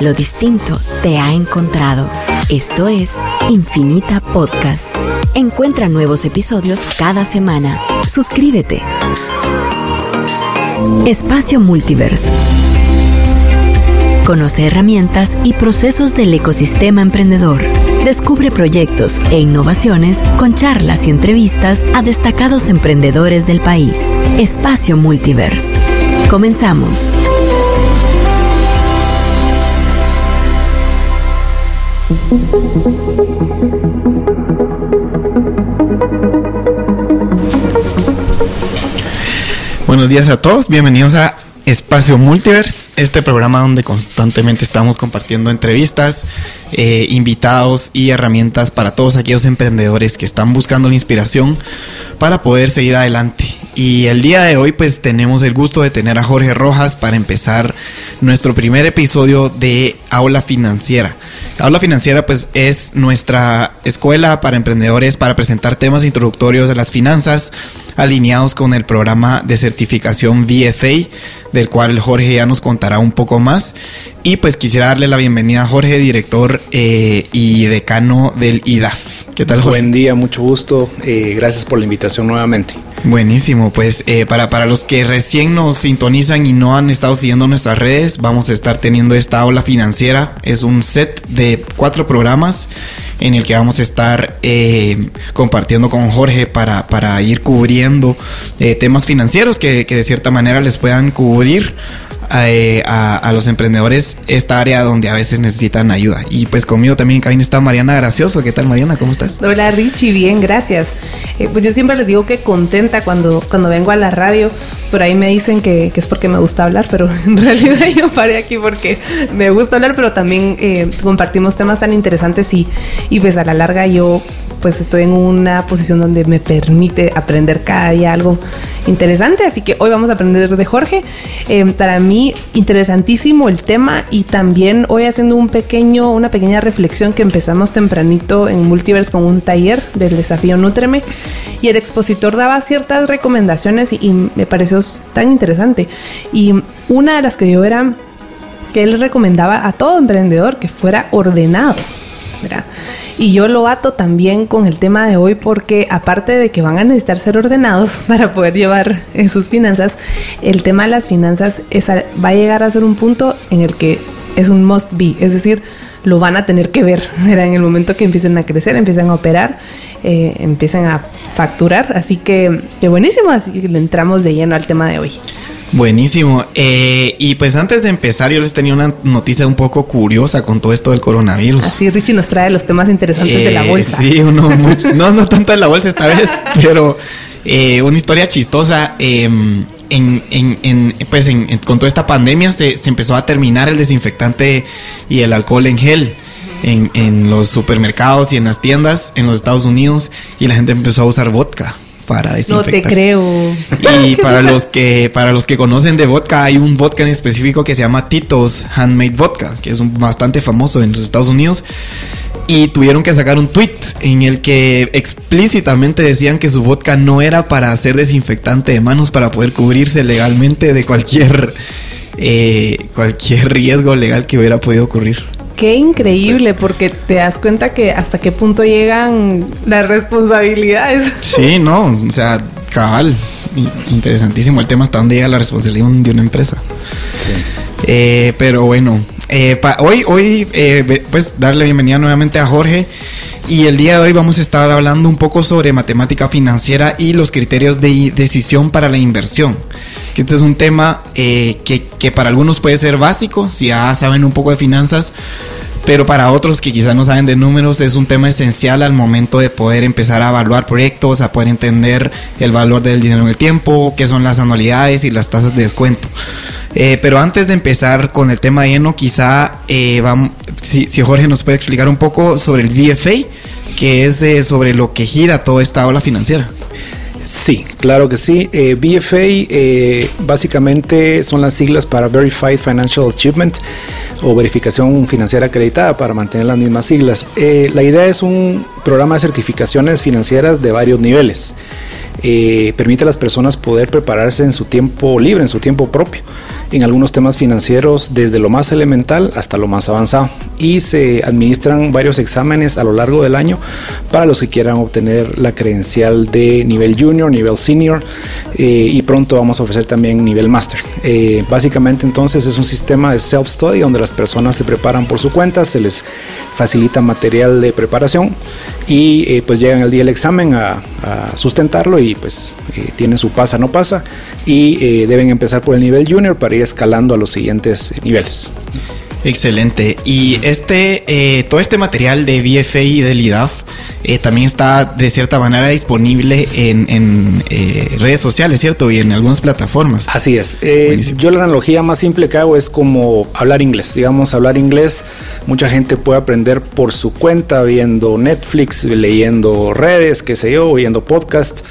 Lo distinto te ha encontrado. Esto es Infinita Podcast. Encuentra nuevos episodios cada semana. Suscríbete. Espacio Multiverse. Conoce herramientas y procesos del ecosistema emprendedor. Descubre proyectos e innovaciones con charlas y entrevistas a destacados emprendedores del país. Espacio Multiverse. Comenzamos. Buenos días a todos, bienvenidos a Espacio Multiverse, este programa donde constantemente estamos compartiendo entrevistas, eh, invitados y herramientas para todos aquellos emprendedores que están buscando la inspiración para poder seguir adelante. Y el día de hoy pues tenemos el gusto de tener a Jorge Rojas para empezar nuestro primer episodio de Aula Financiera. Aula Financiera pues es nuestra escuela para emprendedores para presentar temas introductorios de las finanzas alineados con el programa de certificación VFA del cual Jorge ya nos contará un poco más. Y pues quisiera darle la bienvenida a Jorge, director eh, y decano del IDAF. ¿Qué tal, Jorge? Buen día, mucho gusto. Eh, gracias por la invitación nuevamente. Buenísimo, pues eh, para, para los que recién nos sintonizan y no han estado siguiendo nuestras redes, vamos a estar teniendo esta aula financiera. Es un set de cuatro programas en el que vamos a estar eh, compartiendo con Jorge para, para ir cubriendo eh, temas financieros que, que de cierta manera les puedan cubrir eh, a, los emprendedores esta área donde a veces necesitan ayuda. Y pues conmigo también en cabina está Mariana Gracioso. ¿Qué tal Mariana? ¿Cómo estás? Hola Richie, bien, gracias. Eh, pues yo siempre les digo que contenta cuando, cuando vengo a la radio. Por ahí me dicen que, es porque me gusta hablar, pero en realidad yo paré aquí porque me gusta hablar, pero también eh, compartimos temas tan interesantes y, y pues a la larga yo pues estoy en una posición donde me permite aprender cada día algo interesante. Así que hoy vamos a aprender de Jorge. Eh, para mí, interesantísimo el tema y también hoy haciendo un pequeño, una pequeña reflexión que empezamos tempranito en Multiverse con un taller del desafío Nutreme y el expositor daba ciertas recomendaciones y, me pareció tan interesante. Y una de las que dio era que él recomendaba a todo emprendedor que fuera ordenado. ¿Verdad? Y yo lo ato también con el tema de hoy porque aparte de que van a necesitar ser ordenados para poder llevar sus finanzas, el tema de las finanzas va a llegar a ser un punto en el que es un must be, es decir, lo van a tener que ver en el momento que empiecen a crecer, empiecen a operar, eh, empiecen a facturar. Así que, que buenísimo, así que le entramos de lleno al tema de hoy. Buenísimo. Eh, y pues antes de empezar, yo les tenía una noticia un poco curiosa con todo esto del coronavirus. Así Richie nos trae los temas interesantes de la eh, bolsa. Sí, uno no, no tanto de la bolsa esta vez, pero eh, una historia chistosa. Em, en, en, pues con toda esta pandemia se, se, empezó a terminar el desinfectante y el alcohol en gel. En, en los supermercados y en las tiendas en los Estados Unidos y la gente empezó a usar vodka para desinfectar. No te creo. Y para los que para los que conocen de vodka hay un vodka en específico que se llama Tito's Handmade Vodka, que es un, bastante famoso en los Estados Unidos. Y tuvieron que sacar un tweet en el que explícitamente decían que su vodka no era para hacer desinfectante de manos para poder cubrirse legalmente de cualquier eh, cualquier riesgo legal que hubiera podido ocurrir. Qué increíble, pues, porque te das cuenta que hasta qué punto llegan las responsabilidades. Sí, no, o sea, cabal, interesantísimo el tema hasta dónde llega la responsabilidad de una empresa. Sí. Eh, pero bueno, eh, hoy, hoy eh, pues darle bienvenida nuevamente a Jorge. Y el día de hoy vamos a estar hablando un poco sobre matemática financiera y los criterios de decisión para la inversión. Este es un tema eh, que, para algunos puede ser básico, si ya saben un poco de finanzas, pero para otros que quizás no saben de números es un tema esencial al momento de poder empezar a evaluar proyectos, a poder entender el valor del dinero en el tiempo, qué son las anualidades y las tasas de descuento. Eh, pero antes de empezar con el tema lleno, quizá eh, si, Jorge nos puede explicar un poco sobre el VFA, que es sobre lo que gira toda esta ola financiera. Sí, claro que sí. BFA básicamente son las siglas para Verified Financial Achievement o verificación financiera acreditada para mantener las mismas siglas. la idea es un programa de certificaciones financieras de varios niveles. permite a las personas poder prepararse en su tiempo libre, en su tiempo propio en algunos temas financieros desde lo más elemental hasta lo más avanzado y se administran varios exámenes a lo largo del año para los que quieran obtener la credencial de nivel junior, nivel senior eh, y pronto vamos a ofrecer también nivel master. Eh, básicamente entonces es un sistema de self-study donde las personas se preparan por su cuenta, se les facilita material de preparación y eh, pues llegan el día del examen a, sustentarlo y pues tienen su pasa, no pasa y deben empezar por el nivel junior para ir escalando a los siguientes niveles. Excelente. Y este, eh, todo este material de BFA y del IDAF eh, también está de cierta manera disponible en, eh, redes sociales, ¿cierto? Y en algunas plataformas. Así es. yo la analogía más simple que hago es como hablar inglés. Digamos, hablar inglés, mucha gente puede aprender por su cuenta, viendo Netflix, leyendo redes, qué sé yo, oyendo podcasts,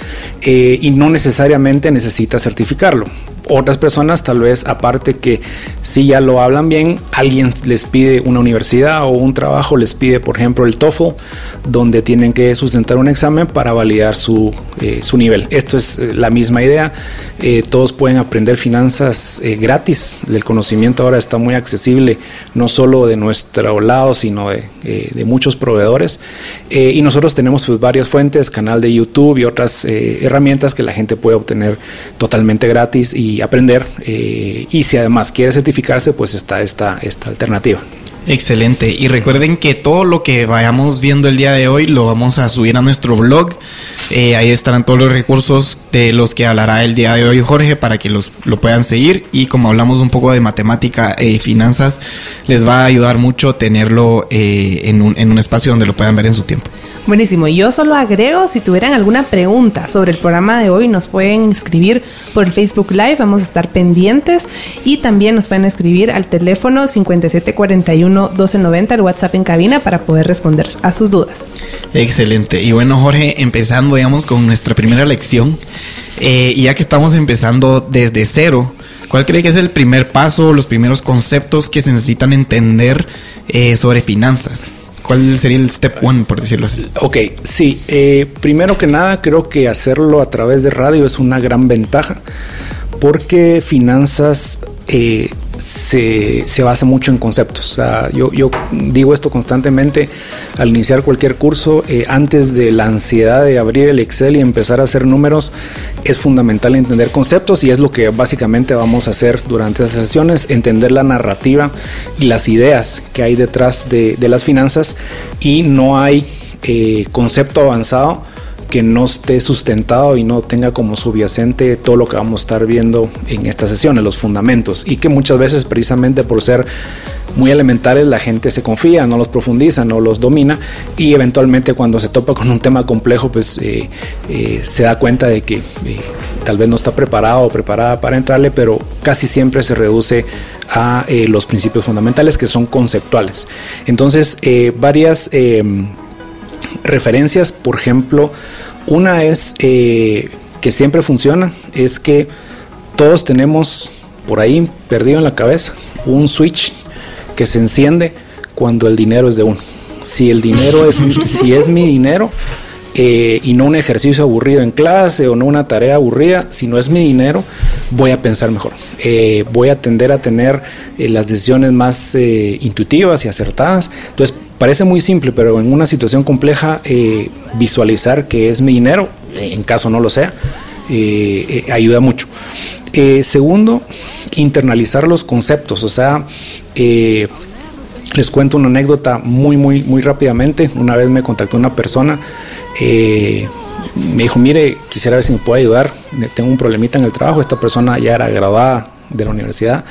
y no necesariamente necesita certificarlo otras personas tal vez aparte que si ya lo hablan bien, alguien les pide una universidad o un trabajo, les pide por ejemplo el TOEFL, donde tienen que sustentar un examen para validar su, eh, su nivel. Esto es eh, la misma idea, eh, todos pueden aprender finanzas gratis, el conocimiento ahora está muy accesible, no solo de nuestro lado, sino de, de muchos proveedores. y nosotros tenemos pues, varias fuentes, canal de YouTube y otras herramientas que la gente puede obtener totalmente gratis y aprender. Y si además quiere certificarse, pues está esta, esta alternativa. Excelente. Y recuerden que todo lo que vayamos viendo el día de hoy lo vamos a subir a nuestro blog. Eh, ahí estarán todos los recursos de los que hablará el día de hoy Jorge para que los, lo puedan seguir. Y como hablamos un poco de matemática y finanzas, les va a ayudar mucho tenerlo eh, en, un, en un espacio donde lo puedan ver en su tiempo. Buenísimo. Yo solo agrego, si tuvieran alguna pregunta sobre el programa de hoy, nos pueden escribir por el Facebook Live, vamos a estar pendientes y también nos pueden escribir al teléfono 5741-1290, el WhatsApp en cabina, para poder responder a sus dudas. Excelente. Y bueno, Jorge, empezando, digamos, con nuestra primera lección, eh, ya que estamos empezando desde cero, ¿cuál cree que es el primer paso, los primeros conceptos que se necesitan entender eh, sobre finanzas? ¿Cuál sería el step one, por decirlo así? Ok, sí. Eh, primero que nada, creo que hacerlo a través de radio es una gran ventaja porque finanzas eh, se, basa mucho en conceptos. yo, digo esto constantemente al iniciar cualquier curso, eh, antes de la ansiedad de abrir el Excel y empezar a hacer números, es fundamental entender conceptos y es lo que básicamente vamos a hacer durante esas sesiones, entender la narrativa y las ideas que hay detrás de, las finanzas y no hay eh, concepto avanzado que no esté sustentado y no tenga como subyacente todo lo que vamos a estar viendo en esta sesión, en los fundamentos, y que muchas veces precisamente por ser muy elementales la gente se confía, no los profundiza, no los domina y eventualmente cuando se topa con un tema complejo pues eh, eh, se da cuenta de que eh, tal vez no está preparado o preparada para entrarle, pero casi siempre se reduce a los principios fundamentales que son conceptuales. Entonces varias referencias, por ejemplo, una es eh, que siempre funciona, es que todos tenemos por ahí perdido en la cabeza un switch que se enciende cuando el dinero es de uno. Si el dinero es, si es mi dinero, eh, y no un ejercicio aburrido en clase o no una tarea aburrida, si no es mi dinero, voy a pensar mejor. Eh, voy a tender a tener las decisiones más intuitivas y acertadas. Entonces, Parece muy simple, pero en una situación compleja, eh, visualizar que es mi dinero, en caso no lo sea, eh, eh, ayuda mucho. segundo, internalizar los conceptos, o sea, les cuento una anécdota muy, muy, muy rápidamente. Una vez me contactó una persona, me dijo, mire, quisiera ver si me puede ayudar, tengo un problemita en el trabajo, esta persona ya era graduada de la universidad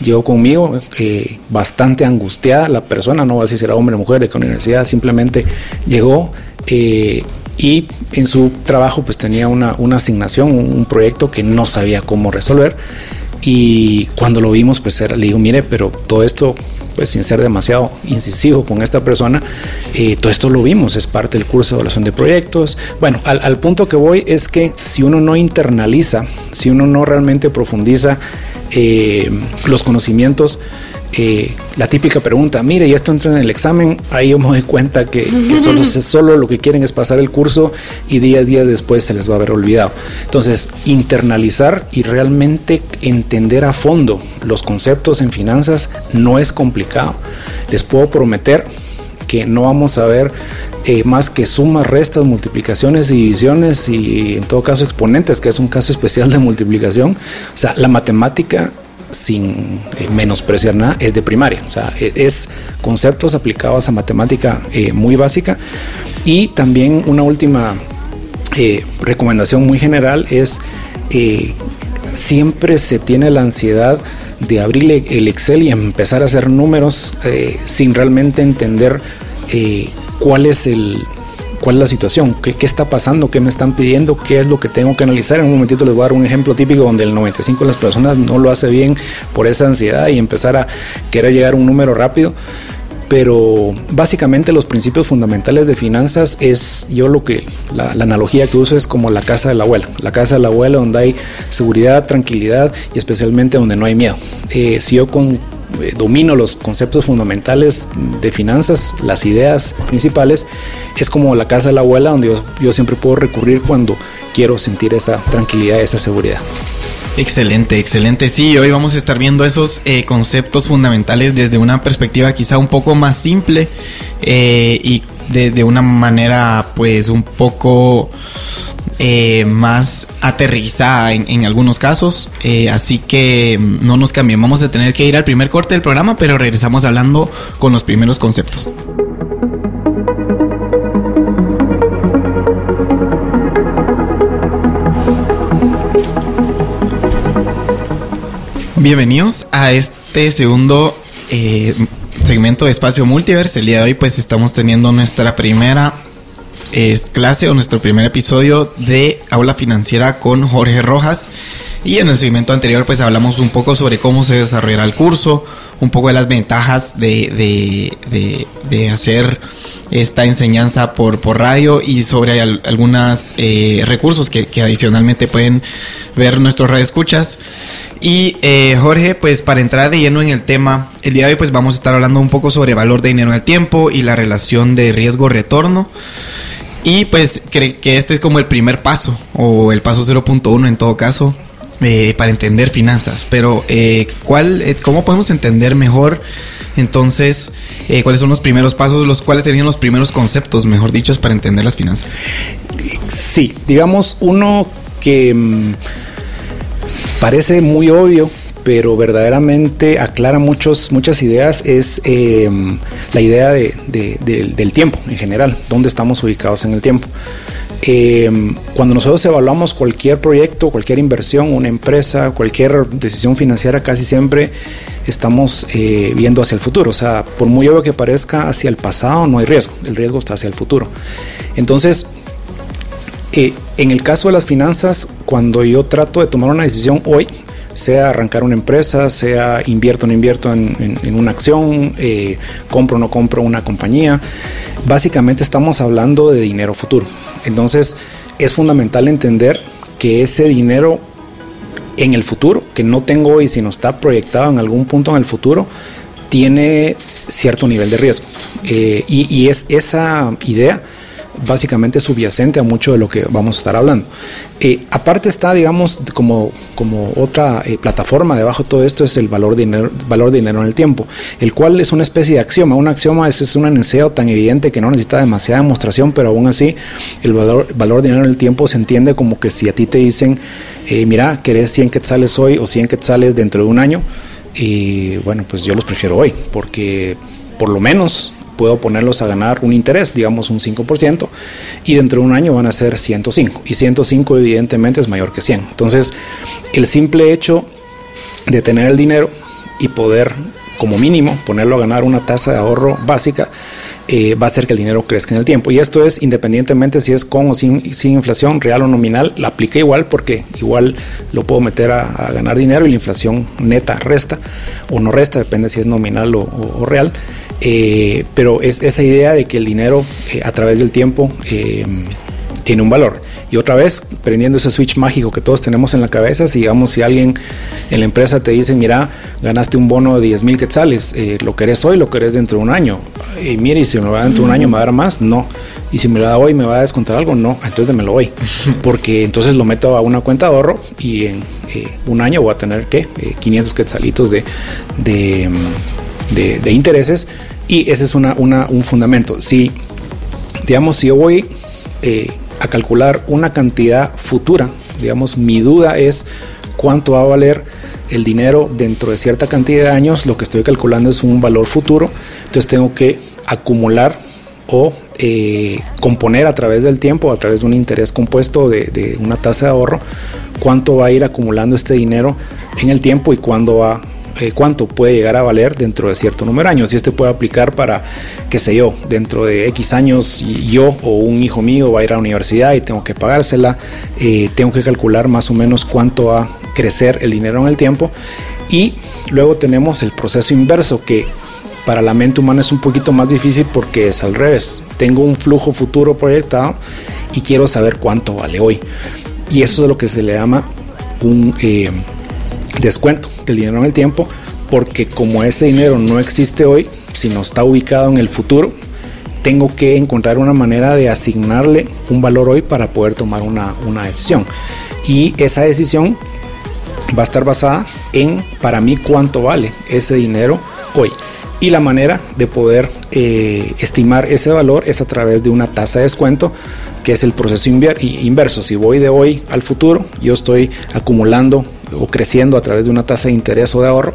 llegó conmigo eh, bastante angustiada la persona, no voy a decir si era hombre o mujer, de qué universidad, simplemente llegó eh, y en su trabajo pues tenía una, asignación, un, proyecto que no sabía cómo resolver y cuando lo vimos pues era, le digo, mire, pero todo esto pues sin ser demasiado incisivo con esta persona, eh, todo esto lo vimos, es parte del curso de evaluación de proyectos. Bueno, al, al punto que voy es que si uno no internaliza, si uno no realmente profundiza eh, los conocimientos, eh, la típica pregunta, mire, y esto entra en el examen, ahí yo me doy cuenta que, que solo, solo lo que quieren es pasar el curso y días, días después se les va a haber olvidado. Entonces, internalizar y realmente entender a fondo los conceptos en finanzas no es complicado. Les puedo prometer que no vamos a ver eh, más que sumas, restas, multiplicaciones y divisiones y en todo caso exponentes, que es un caso especial de multiplicación. O sea, la matemática sin eh, menospreciar nada, es de primaria. O sea, e, es, conceptos aplicados a matemática eh, muy básica. Y también una última eh, recomendación muy general es siempre se tiene la ansiedad de abrir el Excel y empezar a hacer números sin realmente entender cuál es el, cuál es la situación, ¿Qué, qué está pasando, qué me están pidiendo, qué es lo que tengo que analizar. En un momentito les voy a dar un ejemplo típico donde el 95 de las personas no lo hace bien por esa ansiedad y empezar a querer llegar a un número rápido pero básicamente los principios fundamentales de finanzas es yo lo que la, analogía que uso es como la casa de la abuela la casa de la abuela donde hay seguridad tranquilidad y especialmente donde no hay miedo eh, si yo con eh, domino los conceptos fundamentales de finanzas, las ideas principales, es como la casa de la abuela donde yo, siempre puedo recurrir cuando quiero sentir esa tranquilidad, esa seguridad. Excelente, excelente. Sí, hoy vamos a estar viendo esos eh, conceptos fundamentales desde una perspectiva quizá un poco más simple eh, y de, una manera pues un poco eh, más aterrizada en, algunos casos. Así que no nos cambien. Vamos a tener que ir al primer corte del programa, pero regresamos hablando con los primeros conceptos. Bienvenidos a este segundo eh, segmento de Espacio Multiverse. El día de hoy pues estamos teniendo nuestra primera es clase o nuestro primer episodio de Aula Financiera con Jorge Rojas. Y en el segmento anterior pues hablamos un poco sobre cómo se desarrollará el curso, un poco de las ventajas de, de, hacer esta enseñanza por, por radio y sobre algunos eh, recursos que, adicionalmente pueden ver nuestros radioescuchas. Y eh, Jorge, pues para entrar de lleno en el tema, el día de hoy pues vamos a estar hablando un poco sobre valor de dinero el tiempo y la relación de riesgo-retorno. Y pues creo que este es como el primer paso, o el paso 0.1 en todo caso, eh, para entender finanzas. Pero, eh, ¿cuál, eh, ¿cómo podemos entender mejor entonces cuáles son los primeros pasos, los cuáles serían los primeros conceptos, mejor dichos, para entender las finanzas? Sí, digamos, uno que mm, parece muy obvio, pero verdaderamente aclara muchos, muchas ideas, es em, la idea del tiempo en general, dónde estamos ubicados en el tiempo. Em, cuando nosotros evaluamos cualquier proyecto, cualquier inversión, una empresa, cualquier decisión financiera, casi siempre estamos eh, viendo hacia el futuro. O sea, por muy obvio que parezca, hacia el pasado no hay riesgo, el riesgo está hacia el futuro. Entonces, eh, en el caso de las finanzas, cuando yo trato de tomar una decisión hoy, sea arrancar una empresa, sea invierto o no invierto en, una acción, eh, compro o no compro una compañía. Básicamente estamos hablando de dinero futuro. Entonces es fundamental entender que ese dinero en el futuro, que no tengo hoy, sino está proyectado en algún punto en el futuro, tiene cierto nivel de riesgo. Eh, y es esa idea básicamente subyacente a mucho de lo que vamos a estar hablando. Eh, aparte está, digamos, como, como otra eh, plataforma debajo de todo esto es el valor dinero, valor dinero en el tiempo, el cual es una especie de axioma. Un axioma es, es un enunciado tan evidente que no necesita demasiada demostración, pero aún así el valor, valor dinero en el tiempo se entiende como que si a ti te dicen, eh, mira, querés 100 quetzales hoy o 100 quetzales dentro de un año, y bueno, pues yo los prefiero hoy, porque por lo menos puedo ponerlos a ganar un interés, digamos un 5%, y dentro de un año van a ser 105. Y 105 evidentemente es mayor que 100. Entonces, el simple hecho de tener el dinero y poder como mínimo ponerlo a ganar una tasa de ahorro básica eh, va a hacer que el dinero crezca en el tiempo. Y esto es independientemente si es con o sin, sin inflación, real o nominal, la aplica igual porque igual lo puedo meter a, ganar dinero y la inflación neta resta o no resta, depende si es nominal o real. Eh, pero es esa idea de que el dinero eh, a través del tiempo tiene un valor. Y otra vez, prendiendo ese switch mágico que todos tenemos en la cabeza. Si, digamos, si alguien en la empresa te dice, mira, ganaste un bono de 10 mil quetzales, eh, ¿lo querés hoy, lo querés dentro de un año? Y mire, si me lo va dentro de un año, ¿me va a dar más? No. Y si me lo da hoy, ¿me va a descontar algo? No. Entonces démelo hoy. Porque entonces lo meto a una cuenta de ahorro y en eh, un año voy a tener, ¿qué? 500 quetzalitos de, de, de, intereses. Y ese es una, una, un fundamento. Si, digamos, si yo voy eh, a calcular una cantidad futura. Digamos, mi duda es cuánto va a valer el dinero dentro de cierta cantidad de años. Lo que estoy calculando es un valor futuro. Entonces tengo que acumular o eh, componer a través del tiempo, a través de un interés compuesto de, de, una tasa de ahorro, cuánto va a ir acumulando este dinero en el tiempo y cuándo va eh, cuánto puede llegar a valer dentro de cierto número de años. Y este puede aplicar para, qué sé yo, dentro de X años yo o un hijo mío va a ir a la universidad y tengo que pagársela, eh, tengo que calcular más o menos cuánto va a crecer el dinero en el tiempo. Y luego tenemos el proceso inverso que para la mente humana es un poquito más difícil porque es al revés. Tengo un flujo futuro proyectado y quiero saber cuánto vale hoy. Y eso es lo que se le llama un eh, descuento del dinero en el tiempo, porque como ese dinero no existe hoy, sino está ubicado en el futuro, tengo que encontrar una manera de asignarle un valor hoy para poder tomar una, una decisión. Y esa decisión va a estar basada en, para mí, cuánto vale ese dinero hoy. Y la manera de poder eh, estimar ese valor es a través de una tasa de descuento, que es el proceso inverso. Si voy de hoy al futuro, yo estoy acumulando o creciendo a través de una tasa de interés o de ahorro,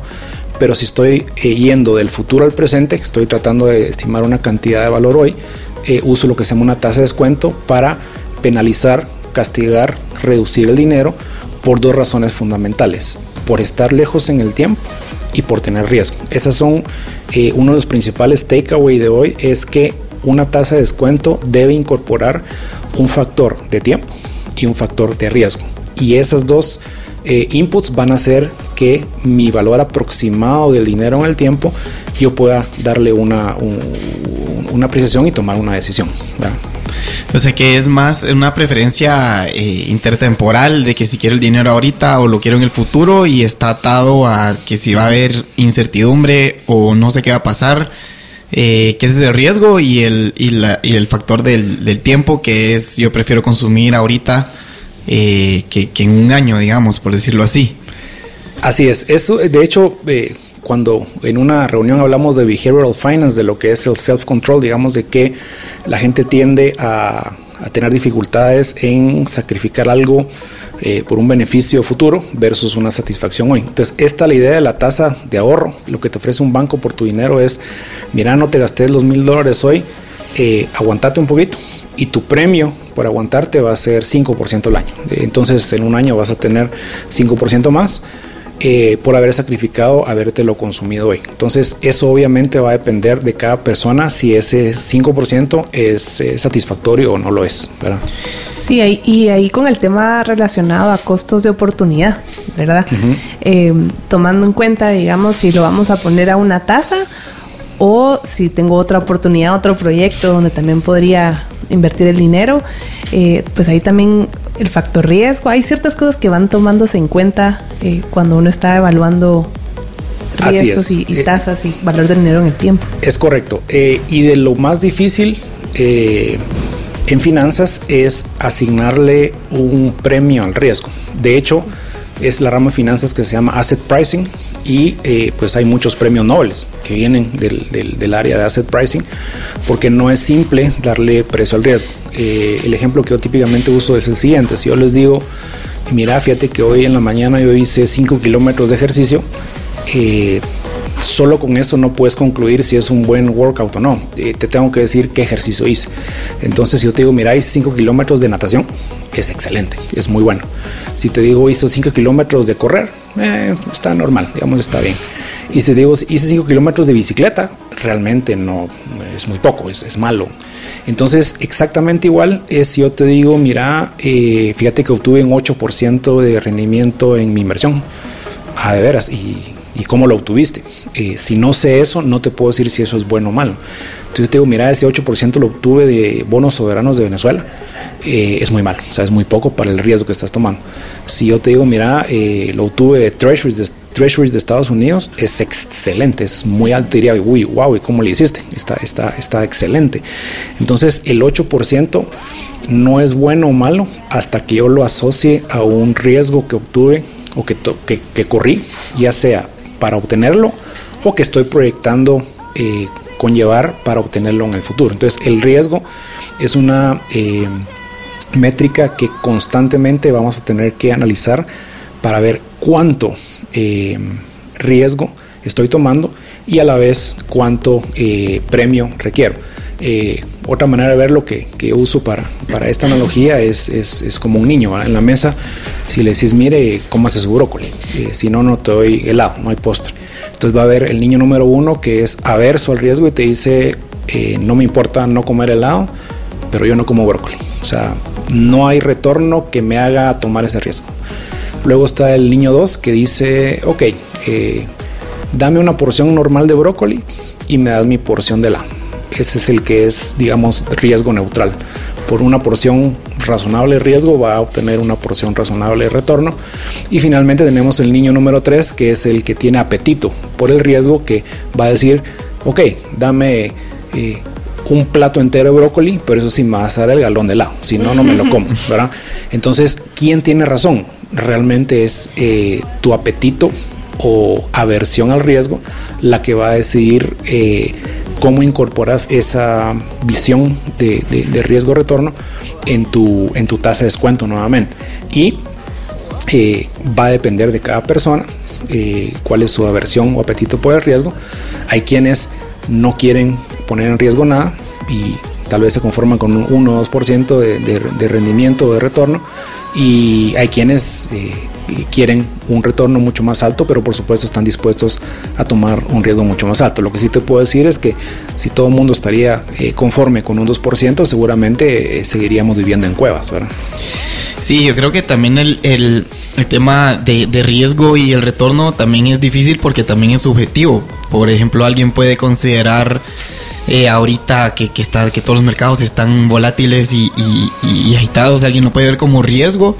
pero si estoy eh, yendo del futuro al presente, estoy tratando de estimar una cantidad de valor hoy, eh, uso lo que se llama una tasa de descuento para penalizar, castigar, reducir el dinero por dos razones fundamentales, por estar lejos en el tiempo y por tener riesgo. Esas son eh, uno de los principales takeaway de hoy, es que una tasa de descuento debe incorporar un factor de tiempo y un factor de riesgo. Y esas dos eh, inputs van a hacer que mi valor aproximado del dinero en el tiempo yo pueda darle una, una apreciación y tomar una decisión. O sea que es más una preferencia eh, intertemporal de que si quiero el dinero ahorita o lo quiero en el futuro y está atado a que si va a haber incertidumbre o no sé qué va a pasar, eh, que es el riesgo y el, y el factor del, del tiempo que es yo prefiero consumir ahorita eh, que, en un año, digamos, por decirlo así. Así es. Eso, de hecho, eh, cuando en una reunión hablamos de behavioral finance, de lo que es el self-control, digamos, de que la gente tiende a, tener dificultades en sacrificar algo eh, por un beneficio futuro versus una satisfacción hoy. Entonces, esta la idea de la tasa de ahorro, lo que te ofrece un banco por tu dinero es, mira, no te gastes los mil dólares hoy, aguantate un poquito y tu premio por aguantarte va a ser 5% al año. Entonces en un año vas a tener 5% más eh, por haber sacrificado haberte lo consumido hoy. Entonces eso obviamente va a depender de cada persona si ese 5% es eh, satisfactorio o no lo es. ¿verdad? Sí, y ahí con el tema relacionado a costos de oportunidad, ¿verdad? Eh, tomando en cuenta, digamos, si lo vamos a poner a una tasa o si tengo otra oportunidad, otro proyecto donde también podría invertir el dinero, eh, pues ahí también el factor riesgo. Hay ciertas cosas que van tomándose en cuenta eh, cuando uno está evaluando riesgos y, y, eh, tasas y valor del dinero en el tiempo. Es correcto. y de lo más difícil en finanzas es asignarle un premio al riesgo. De hecho, es la rama de finanzas que se llama asset pricing y eh, pues hay muchos premios Nobel que vienen del, del, área de asset pricing porque no es simple darle precio al riesgo. Eh, el ejemplo que yo típicamente uso es el siguiente, si yo les digo, mira, fíjate que hoy en la mañana yo hice 5 kilómetros de ejercicio, eh, solo con eso no puedes concluir si es un buen workout o no. te tengo que decir qué ejercicio hice. Entonces, si yo te digo, mira, hice 5 kilómetros de natación, es excelente, es muy bueno. Si te digo, hice 5 kilómetros de correr, eh, está normal, digamos, está bien. Y si te digo, hice 5 kilómetros de bicicleta, realmente no, es muy poco, es, es, malo. Entonces, exactamente igual es si yo te digo, mira, eh, fíjate que obtuve un 8% de rendimiento en mi inversión. Ah, de veras, ¿y, ¿y cómo lo obtuviste? eh, si no sé eso, no te puedo decir si eso es bueno o malo. Entonces te digo, mira, ese 8% lo obtuve de bonos soberanos de Venezuela, eh, es muy mal, o sea, es muy poco para el riesgo que estás tomando. Si yo te digo, mira, eh, lo obtuve de treasuries, de treasuries de Estados Unidos, es excelente, es muy alto, diría, uy, wow, ¿y cómo le hiciste? Está, está, está excelente. Entonces, el 8% no es bueno o malo hasta que yo lo asocie a un riesgo que obtuve o que, que, que corrí, ya sea para obtenerlo o que estoy proyectando eh, conllevar para obtenerlo en el futuro. Entonces el riesgo es una eh, métrica que constantemente vamos a tener que analizar para ver cuánto eh, riesgo estoy tomando y a la vez cuánto premio requiero. Otra manera de ver lo que, que uso para, para esta analogía es, es, es como un niño en la mesa. Si le decís, mire, cómo hace su brócoli, si no, no te doy helado, no hay postre. Entonces va a haber el niño número uno que es averso al riesgo y te dice, eh, no me importa no comer helado, pero yo no como brócoli. O sea, no hay retorno que me haga tomar ese riesgo. Luego está el niño 2 que dice, ok, eh, dame una porción normal de brócoli y me das mi porción de helado. Ese es el que es, digamos, riesgo neutral. Por una porción razonable riesgo va a obtener una porción razonable de retorno. Y finalmente tenemos el niño número 3, que es el que tiene apetito por el riesgo, que va a decir, ok, dame eh, un plato entero de brócoli, pero eso sí me va a dar el galón de helado, si no, no me lo como, ¿verdad? Entonces, ¿quién tiene razón? Realmente es eh, tu apetito o aversión al riesgo la que va a decidir eh, cómo incorporas esa visión de, riesgo-retorno en tu, en tu tasa de descuento nuevamente. Y eh, va a depender de cada persona eh, cuál es su aversión o apetito por el riesgo. Hay quienes no quieren poner en riesgo nada y tal vez se conforman con un 1 o 2% de, de, rendimiento o de retorno y hay quienes eh, quieren un retorno mucho más alto, pero por supuesto están dispuestos a tomar un riesgo mucho más alto. Lo que sí te puedo decir es que si todo el mundo estaría eh, conforme con un 2%, seguramente eh, seguiríamos viviendo en cuevas, ¿verdad? Sí, yo creo que también el, el, tema de, de, riesgo y el retorno también es difícil porque también es subjetivo. Por ejemplo, alguien puede considerar eh, ahorita que, que, está, que todos los mercados están volátiles y, y, y agitados, alguien lo puede ver como riesgo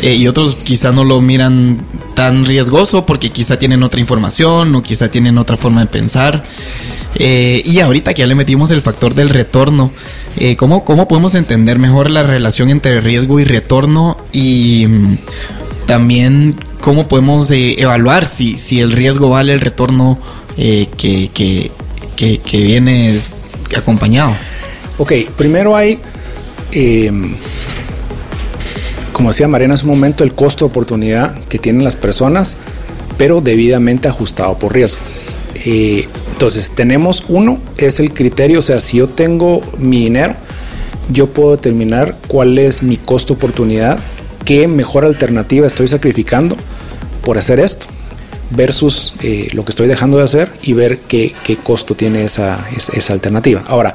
eh, y otros quizá no lo miran tan riesgoso porque quizá tienen otra información o quizá tienen otra forma de pensar. Eh, y ahorita que ya le metimos el factor del retorno, eh, ¿cómo, ¿cómo, podemos entender mejor la relación entre riesgo y retorno? Y mm, también cómo podemos eh, evaluar si, si el riesgo vale el retorno que, que, que, que, viene acompañado. Ok, primero hay como decía Mariana hace un momento, el costo de oportunidad que tienen las personas, pero debidamente ajustado por riesgo. Eh, entonces, tenemos uno, es el criterio, o sea, si yo tengo mi dinero, yo puedo determinar cuál es mi costo oportunidad, qué mejor alternativa estoy sacrificando por hacer esto versus eh, lo que estoy dejando de hacer y ver qué, costo tiene esa, esa alternativa. Ahora,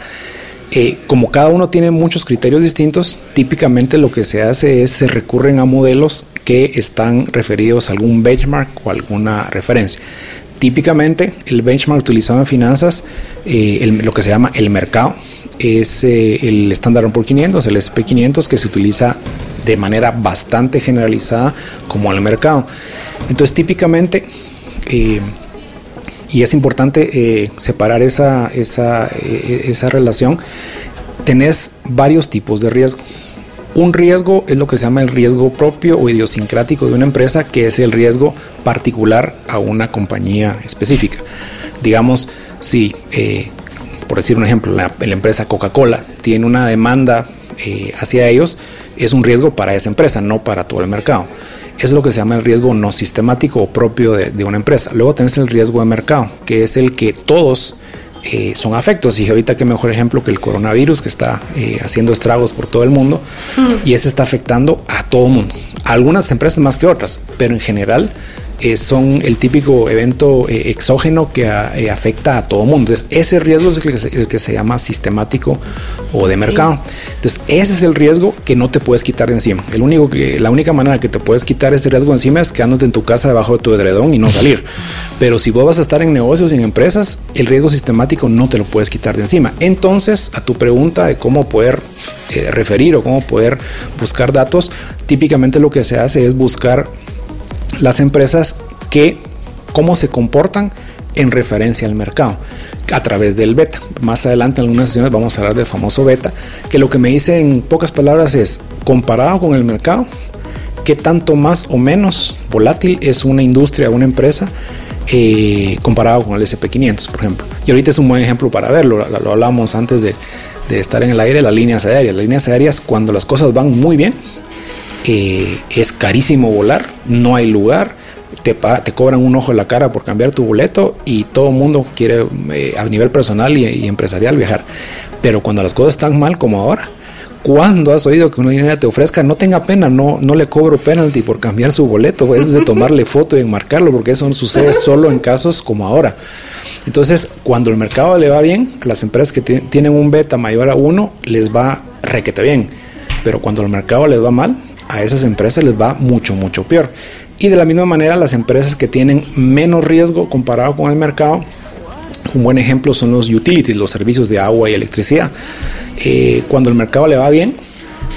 eh, como cada uno tiene muchos criterios distintos, típicamente lo que se hace es se recurren a modelos que están referidos a algún benchmark o alguna referencia. Típicamente el benchmark utilizado en finanzas, eh, lo que se llama el mercado, es eh, el Standard Poor's 500, el SP500 que se utiliza de manera bastante generalizada como el mercado. Entonces típicamente y es importante eh, separar esa, esa, eh, esa relación. Tenés varios tipos de riesgo. Un riesgo es lo que se llama el riesgo propio o idiosincrático de una empresa, que es el riesgo particular a una compañía específica. Digamos, si, eh, por decir un ejemplo, la, empresa Coca-Cola tiene una demanda hacia ellos, es un riesgo para esa empresa, no para todo el mercado es lo que se llama el riesgo no sistemático o propio de, una empresa. Luego tenés el riesgo de mercado, que es el que todos eh, son afectos. Y ahorita qué mejor ejemplo que el coronavirus que está eh, haciendo estragos por todo el mundo y ese está afectando a todo el mundo. algunas empresas más que otras, pero en general eh, son el típico evento eh, exógeno que eh, afecta a todo mundo. Entonces, ese riesgo es el que, se, el que, se, llama sistemático o de mercado. Entonces, ese es el riesgo que no te puedes quitar de encima. El único que, la única manera que te puedes quitar ese riesgo encima es quedándote en tu casa debajo de tu edredón y no salir. Pero si vos vas a estar en negocios y en empresas, el riesgo sistemático no te lo puedes quitar de encima. Entonces, a tu pregunta de cómo poder eh, referir o cómo poder buscar datos, típicamente lo que se hace es buscar las empresas que cómo se comportan en referencia al mercado a través del beta. Más adelante en algunas sesiones vamos a hablar del famoso beta, que lo que me dice en pocas palabras es, comparado con el mercado, qué tanto más o menos volátil es una industria, una empresa, eh, comparado con el SP500, por ejemplo. Y ahorita es un buen ejemplo para verlo, lo, lo hablamos antes de, de, estar en el aire, las líneas aéreas. Las líneas aéreas, cuando las cosas van muy bien, eh, es carísimo volar, no hay lugar, te, te, cobran un ojo en la cara por cambiar tu boleto y todo el mundo quiere eh, a nivel personal y, y, empresarial viajar. Pero cuando las cosas están mal como ahora, cuando has oído que una línea te ofrezca, no tenga pena, no, no le cobro penalty por cambiar su boleto, es de tomarle foto y enmarcarlo, porque eso no sucede solo en casos como ahora. Entonces, cuando el mercado le va bien, a las empresas que tienen un beta mayor a uno, les va requete bien. Pero cuando el mercado les va mal, a esas empresas les va mucho, mucho peor. Y de la misma manera, las empresas que tienen menos riesgo comparado con el mercado, un buen ejemplo son los utilities, los servicios de agua y electricidad. Eh, cuando el mercado le va bien,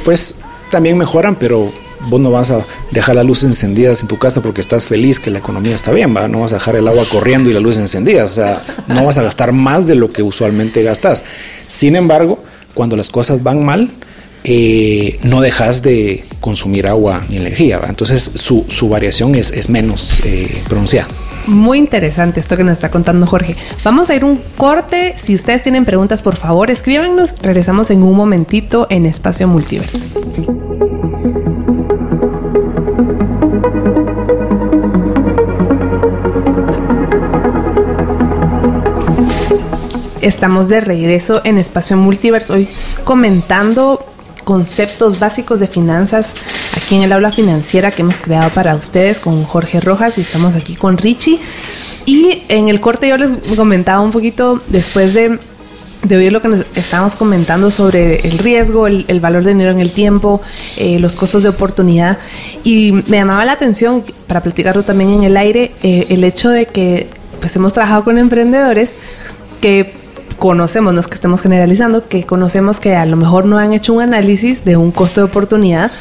pues también mejoran, pero vos no vas a dejar las luces encendidas en tu casa porque estás feliz que la economía está bien, ¿va? no vas a dejar el agua corriendo y las luces encendidas, o sea, no vas a gastar más de lo que usualmente gastas. Sin embargo, cuando las cosas van mal, eh, no dejas de consumir agua ni energía, entonces su, su, variación es, es menos eh, pronunciada. Muy interesante esto que nos está contando Jorge. Vamos a ir un corte. Si ustedes tienen preguntas, por favor, escríbanos. Regresamos en un momentito en Espacio Multiverso. Estamos de regreso en Espacio Multiverso hoy comentando conceptos básicos de finanzas aquí en el aula financiera que hemos creado para ustedes con Jorge Rojas y estamos aquí con Richie. Y en el corte yo les comentaba un poquito después de, de oír lo que nos estábamos comentando sobre el riesgo, el, valor de dinero en el tiempo, eh, los costos de oportunidad. Y me llamaba la atención, para platicarlo también en el aire, eh, el hecho de que pues hemos trabajado con emprendedores que conocemos, no es que estemos generalizando, que conocemos que a lo mejor no han hecho un análisis de un costo de oportunidad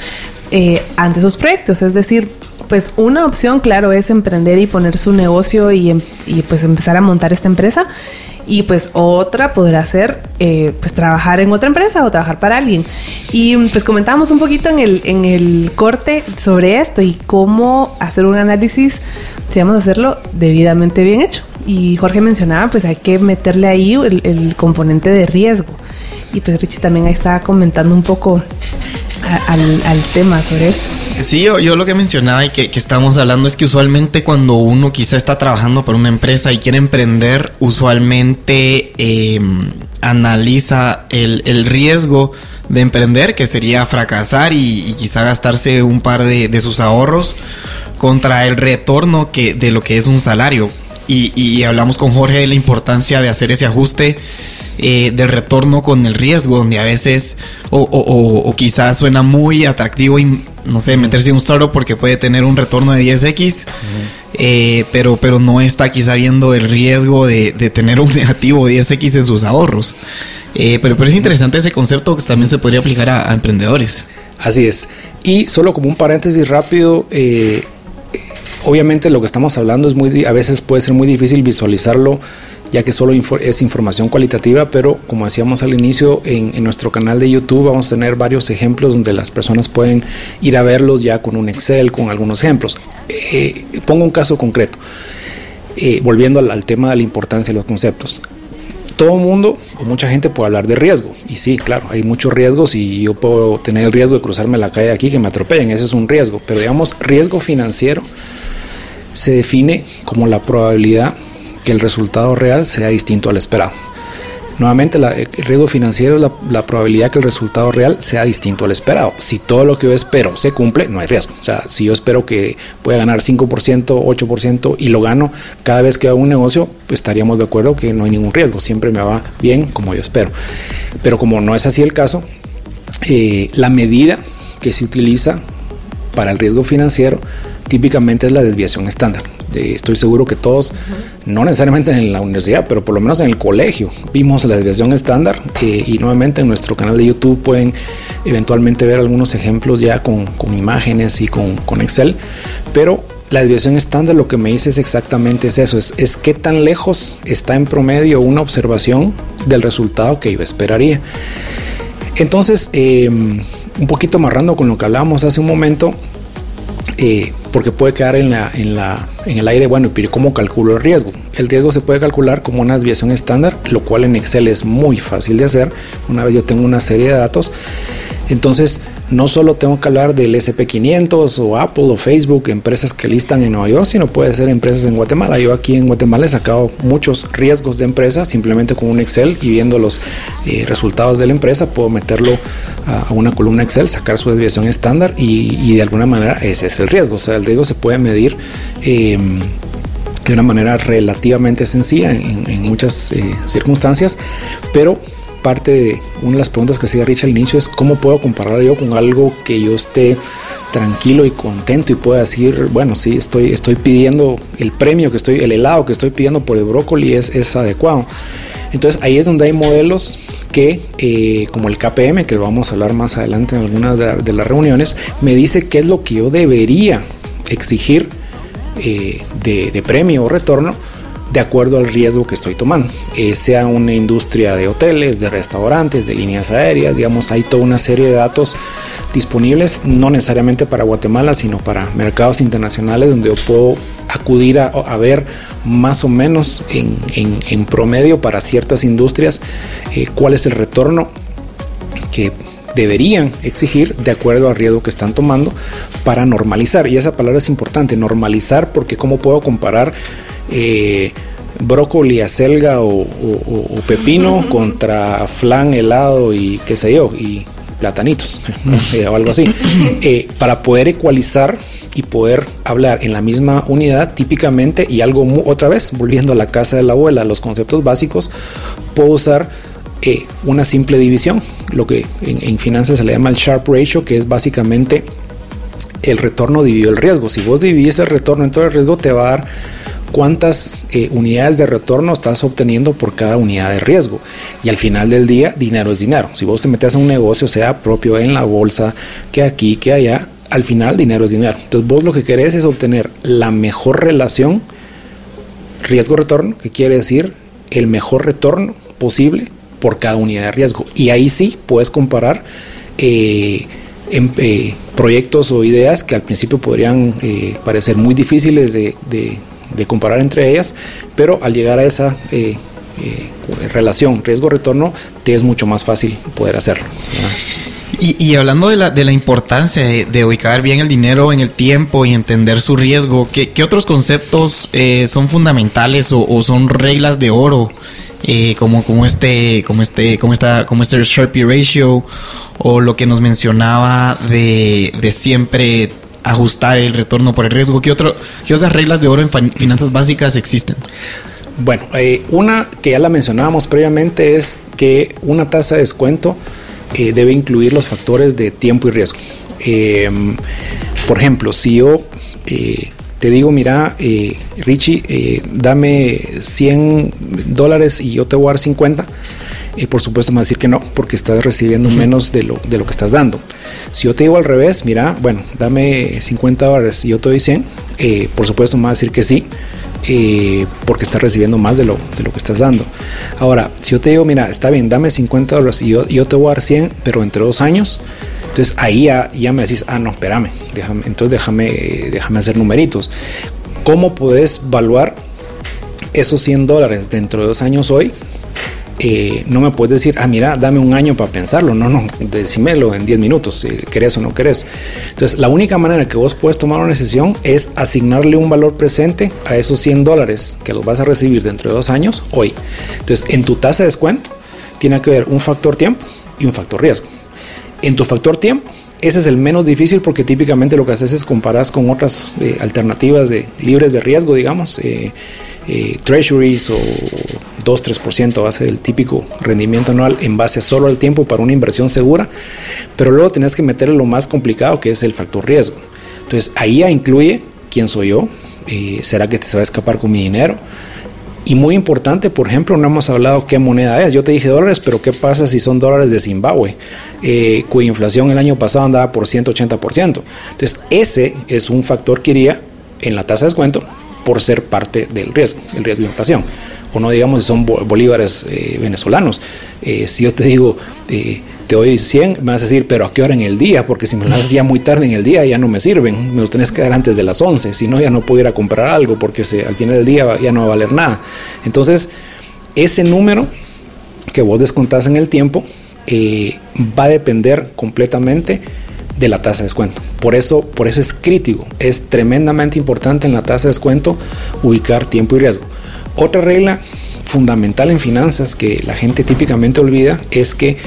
eh, ante esos proyectos. Es decir, pues una opción, claro, es emprender y poner su negocio y, y pues empezar a montar esta empresa. Y pues otra podrá ser eh, pues trabajar en otra empresa o trabajar para alguien. Y pues comentábamos un poquito en el, en el corte sobre esto y cómo hacer un análisis, si vamos a hacerlo debidamente bien hecho y Jorge mencionaba, pues hay que meterle ahí el, componente de riesgo. Y pues Richie también ahí estaba comentando un poco al, al, tema sobre esto. Sí, yo, lo que mencionaba y que, estamos hablando es que usualmente cuando uno quizá está trabajando para una empresa y quiere emprender, usualmente eh, analiza el, el, riesgo de emprender, que sería fracasar y, y quizá gastarse un par de, de, sus ahorros contra el retorno que, de lo que es un salario y, y, hablamos con Jorge de la importancia de hacer ese ajuste eh, del retorno con el riesgo, donde a veces o, o, o, quizás suena muy atractivo y no sé, meterse en un startup porque puede tener un retorno de 10x, uh -huh. eh, pero, pero no está quizá viendo el riesgo de, de tener un negativo 10x en sus ahorros. Eh, pero, pero es interesante ese concepto que también se podría aplicar a, a emprendedores. Así es. Y solo como un paréntesis rápido, eh, obviamente lo que estamos hablando es muy, a veces puede ser muy difícil visualizarlo ya que solo es información cualitativa, pero como decíamos al inicio, en, nuestro canal de YouTube vamos a tener varios ejemplos donde las personas pueden ir a verlos ya con un Excel, con algunos ejemplos. Eh, pongo un caso concreto, eh, volviendo al, tema de la importancia de los conceptos. Todo mundo o mucha gente puede hablar de riesgo, y sí, claro, hay muchos riesgos y yo puedo tener el riesgo de cruzarme la calle aquí que me atropellen, ese es un riesgo, pero digamos, riesgo financiero se define como la probabilidad que el resultado real sea distinto al esperado. nuevamente el riesgo financiero es la, probabilidad que el resultado real sea distinto al esperado. Si todo lo que yo espero se cumple, no hay riesgo. O sea, si yo espero que voy a ganar 5%, 8% y lo gano cada vez que hago un negocio, pues estaríamos de acuerdo que no hay ningún riesgo. Siempre me va bien como yo espero. Pero como no es así el caso, eh, la medida que se utiliza para el riesgo financiero típicamente es la desviación estándar. estoy seguro que todos, no necesariamente en la universidad, pero por lo menos en el colegio, vimos la desviación estándar eh, y nuevamente en nuestro canal de YouTube pueden eventualmente ver algunos ejemplos ya con, imágenes y con, Excel, pero la desviación estándar lo que me dice es exactamente eso, es, es qué tan lejos está en promedio una observación del resultado que yo esperaría. Entonces, em, un poquito amarrando con lo que hablábamos hace un momento, eh, porque puede quedar en, la, en, la, en el aire, bueno, pero ¿cómo calculo el riesgo? El riesgo se puede calcular como una desviación estándar, lo cual en Excel es muy fácil de hacer. Una vez yo tengo una serie de datos, entonces no solo tengo que hablar del SP500 o Apple o Facebook, empresas que listan en Nueva York, sino puede ser empresas en Guatemala. Yo aquí en Guatemala he sacado muchos riesgos de empresas simplemente con un Excel y viendo los eh, resultados de la empresa puedo meterlo a, una columna Excel, sacar su desviación estándar y, de alguna manera ese es el riesgo. O sea, el riesgo se puede medir. Em, de una manera relativamente sencilla en, muchas eh, circunstancias, pero parte de una de las preguntas que hacía Rich al inicio es cómo puedo comparar yo con algo que yo esté tranquilo y contento y pueda decir, bueno, sí, estoy, estoy pidiendo el premio que estoy, el helado que estoy pidiendo por el brócoli es, es adecuado. Entonces ahí es donde hay modelos que, eh, como el KPM, que vamos a hablar más adelante en algunas de, las reuniones, me dice qué es lo que yo debería exigir eh, de, de premio o retorno de acuerdo al riesgo que estoy tomando. Eh, sea una industria de hoteles, de restaurantes, de líneas aéreas, digamos, hay toda una serie de datos disponibles, no necesariamente para Guatemala, sino para mercados internacionales donde yo puedo acudir a, ver más o menos en, promedio para ciertas industrias eh, cuál es el retorno que deberían exigir de acuerdo al riesgo que están tomando para normalizar. Y esa palabra es importante, normalizar, porque cómo puedo comparar eh, brócoli, acelga o, pepino contra flan, helado y qué sé yo, y platanitos eh, o algo así, eh, para poder ecualizar y poder hablar en la misma unidad típicamente y algo otra vez, volviendo a la casa de la abuela, los conceptos básicos, puedo usar una simple división, lo que en, en, finanzas se le llama el Sharp Ratio, que es básicamente el retorno dividido el riesgo. Si vos divides el retorno en todo el riesgo, te va a dar cuántas eh, unidades de retorno estás obteniendo por cada unidad de riesgo. Y al final del día, dinero es dinero. Si vos te metes a un negocio, sea propio en la bolsa, que aquí, que allá, al final dinero es dinero. Entonces vos lo que querés es obtener la mejor relación riesgo-retorno, que quiere decir el mejor retorno posible por cada unidad de riesgo. Y ahí sí puedes comparar eh, en, eh, proyectos o ideas que al principio podrían parecer muy difíciles de comparar entre ellas, pero al llegar a esa eh, eh, relación riesgo-retorno, te es mucho más fácil poder hacerlo. Y, hablando de la, de la importancia de, ubicar bien el dinero en el tiempo y entender su riesgo, ¿qué, otros conceptos eh, son fundamentales o, son reglas de oro? como, como este, como este, como como este Sharpie ratio, o lo que nos mencionaba de, de siempre ajustar el retorno por el riesgo? ¿Qué, otro, qué otras reglas de oro en finanzas básicas existen? Bueno, eh, una que ya la mencionábamos previamente es que una tasa de descuento eh, debe incluir los factores de tiempo y riesgo. Em, por ejemplo, si yo eh, te digo, mira, Richie, dame 100 dólares y yo te voy a dar 50, y por supuesto me va a decir que no, porque estás recibiendo menos de lo, de lo que estás dando. Si yo te digo al revés, mira, bueno, dame 50 dólares y yo te doy 100, eh, por supuesto me va a decir que sí, eh, porque estás recibiendo más de lo, de lo que estás dando. Ahora, si yo te digo, mira, está bien, dame 50 dólares y yo, te voy a dar 100, pero entre dos años, entonces ahí ya, me decís, ah, no, espérame, entonces déjame, déjame hacer numeritos. ¿Cómo puedes evaluar esos 100 dólares dentro de dos años hoy? Eh, no me puedes decir, ah, mira, dame un año para pensarlo. No, no, decímelo en 10 minutos, si querés o no querés. Entonces, la única manera que vos puedes tomar una decisión es asignarle un valor presente a esos 100 dólares que los vas a recibir dentro de dos años hoy. Entonces, en tu tasa de descuento, tiene que ver un factor tiempo y un factor riesgo. En tu factor tiempo, ese es el menos difícil porque típicamente lo que haces es comparas con otras eh, alternativas de libres de riesgo, digamos, eh, eh, treasuries o 2-3% va a ser el típico rendimiento anual en base solo al tiempo para una inversión segura, pero luego tenés que meterle lo más complicado que es el factor riesgo. Entonces ahí ya incluye quién soy yo, será que se va a escapar con mi dinero, y muy importante, por ejemplo, no hemos hablado qué moneda es. Yo te dije dólares, pero ¿qué pasa si son dólares de Zimbabue? Eh, cuya inflación el año pasado andaba por 180%. Entonces, ese es un factor que iría en la tasa de descuento por ser parte del riesgo, el riesgo de inflación. O no digamos si son bolívares eh, venezolanos. Eh, si yo te digo, eh, te doy 100, me vas a decir, pero ¿a qué hora en el día? Porque si me las das ya muy tarde en el día ya no me sirven, me los tenés que dar antes de las 11, si no ya no puedo ir a comprar algo porque al final del día ya no va a valer nada. Entonces, ese número que vos descontás en el tiempo va a depender completamente de la tasa de descuento. Por eso, por eso es crítico, es tremendamente importante en la tasa de descuento ubicar tiempo y riesgo. Otra regla fundamental en finanzas que la gente típicamente olvida es que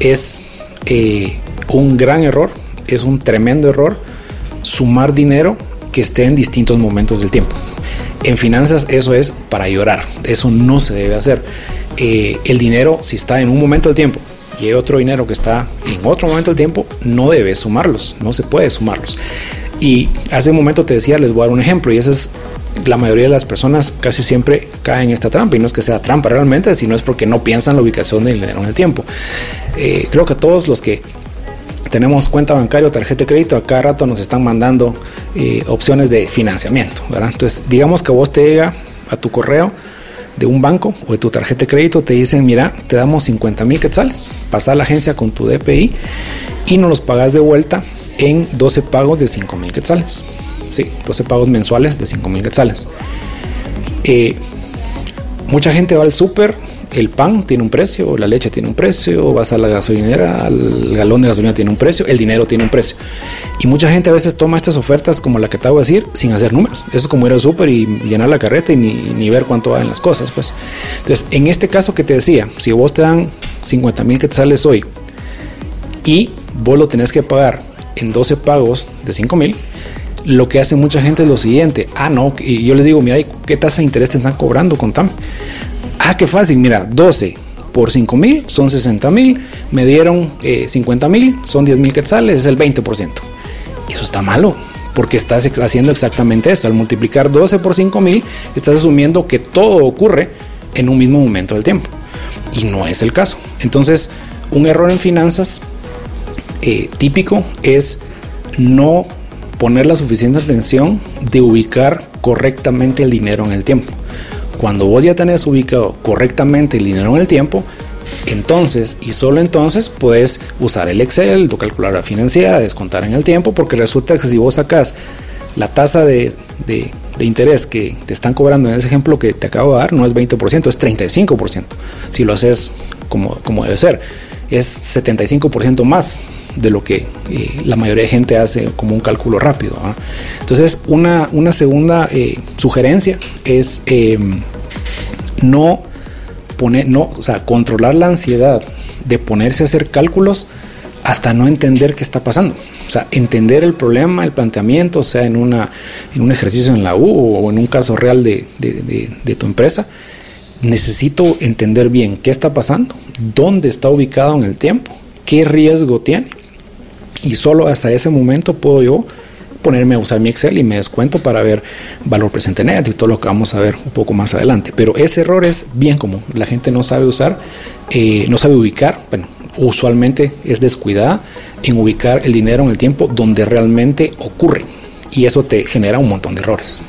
es eh, un gran error, es un tremendo error sumar dinero que esté en distintos momentos del tiempo. En finanzas eso es para llorar, eso no se debe hacer. Eh, el dinero, si está en un momento del tiempo y hay otro dinero que está en otro momento del tiempo, no debe sumarlos, no se puede sumarlos. Y hace un momento te decía, les voy a dar un ejemplo, y ese es la mayoría de las personas casi siempre caen en esta trampa y no es que sea trampa realmente, sino es porque no piensan la ubicación del dinero en el tiempo. Eh, creo que todos los que tenemos cuenta bancaria o tarjeta de crédito, a cada rato nos están mandando eh, opciones de financiamiento. Entonces, digamos que vos te llega a tu correo de un banco o de tu tarjeta de crédito, te dicen, mira, te damos 50 mil quetzales, pasa a la agencia con tu DPI y nos los pagas de vuelta en 12 pagos de 5 mil quetzales. Sí, 12 pagos mensuales de 5 mil quetzales. Eh, mucha gente va al súper, el pan tiene un precio, la leche tiene un precio, vas a la gasolinera, el galón de gasolina tiene un precio, el dinero tiene un precio. Y mucha gente a veces toma estas ofertas como la que te voy a decir sin hacer números. Eso es como ir al súper y llenar la carreta y ni, ver cuánto van las cosas. Pues. Entonces, en este caso que te decía, si vos te dan 50 mil quetzales hoy y vos lo tenés que pagar en 12 pagos de 5 mil, lo que hace mucha gente es lo siguiente. Ah, no, y yo les digo, mira, ¿qué tasa de interés te están cobrando? Contame. Ah, qué fácil, mira, 12 por 5 mil son 60 mil, me dieron 50 eh, mil, son 10 mil quetzales, es el 20%. Eso está malo, porque estás haciendo exactamente esto. Al multiplicar 12 por 5 mil, estás asumiendo que todo ocurre en un mismo momento del tiempo. Y no es el caso. Entonces, un error en finanzas eh, típico es no poner la suficiente atención de ubicar correctamente el dinero en el tiempo. Cuando vos ya tenés ubicado correctamente el dinero en el tiempo, entonces y solo entonces puedes usar el Excel, tu calculadora financiera, descontar en el tiempo, porque resulta que si vos sacas la tasa de, de, interés que te están cobrando en ese ejemplo que te acabo de dar, no es 20%, es 35%, si lo haces como, como debe ser. Es 75% más de lo que eh, la mayoría de gente hace como un cálculo rápido. Entonces, una, una segunda eh, sugerencia es em, no poner, no, o sea, controlar la ansiedad de ponerse a hacer cálculos hasta no entender qué está pasando. O sea, entender el problema, el planteamiento, sea, en, una, en un ejercicio en la U o en un caso real de, de tu empresa, necesito entender bien qué está pasando, dónde está ubicado en el tiempo, qué riesgo tiene y solo hasta ese momento puedo yo ponerme a usar mi Excel y me descuento para ver valor presente neto y todo lo que vamos a ver un poco más adelante. Pero ese error es bien común. La gente no sabe usar, eh, no sabe ubicar, bueno, usualmente es descuidada en ubicar el dinero en el tiempo donde realmente ocurre. Y eso te genera un montón de errores.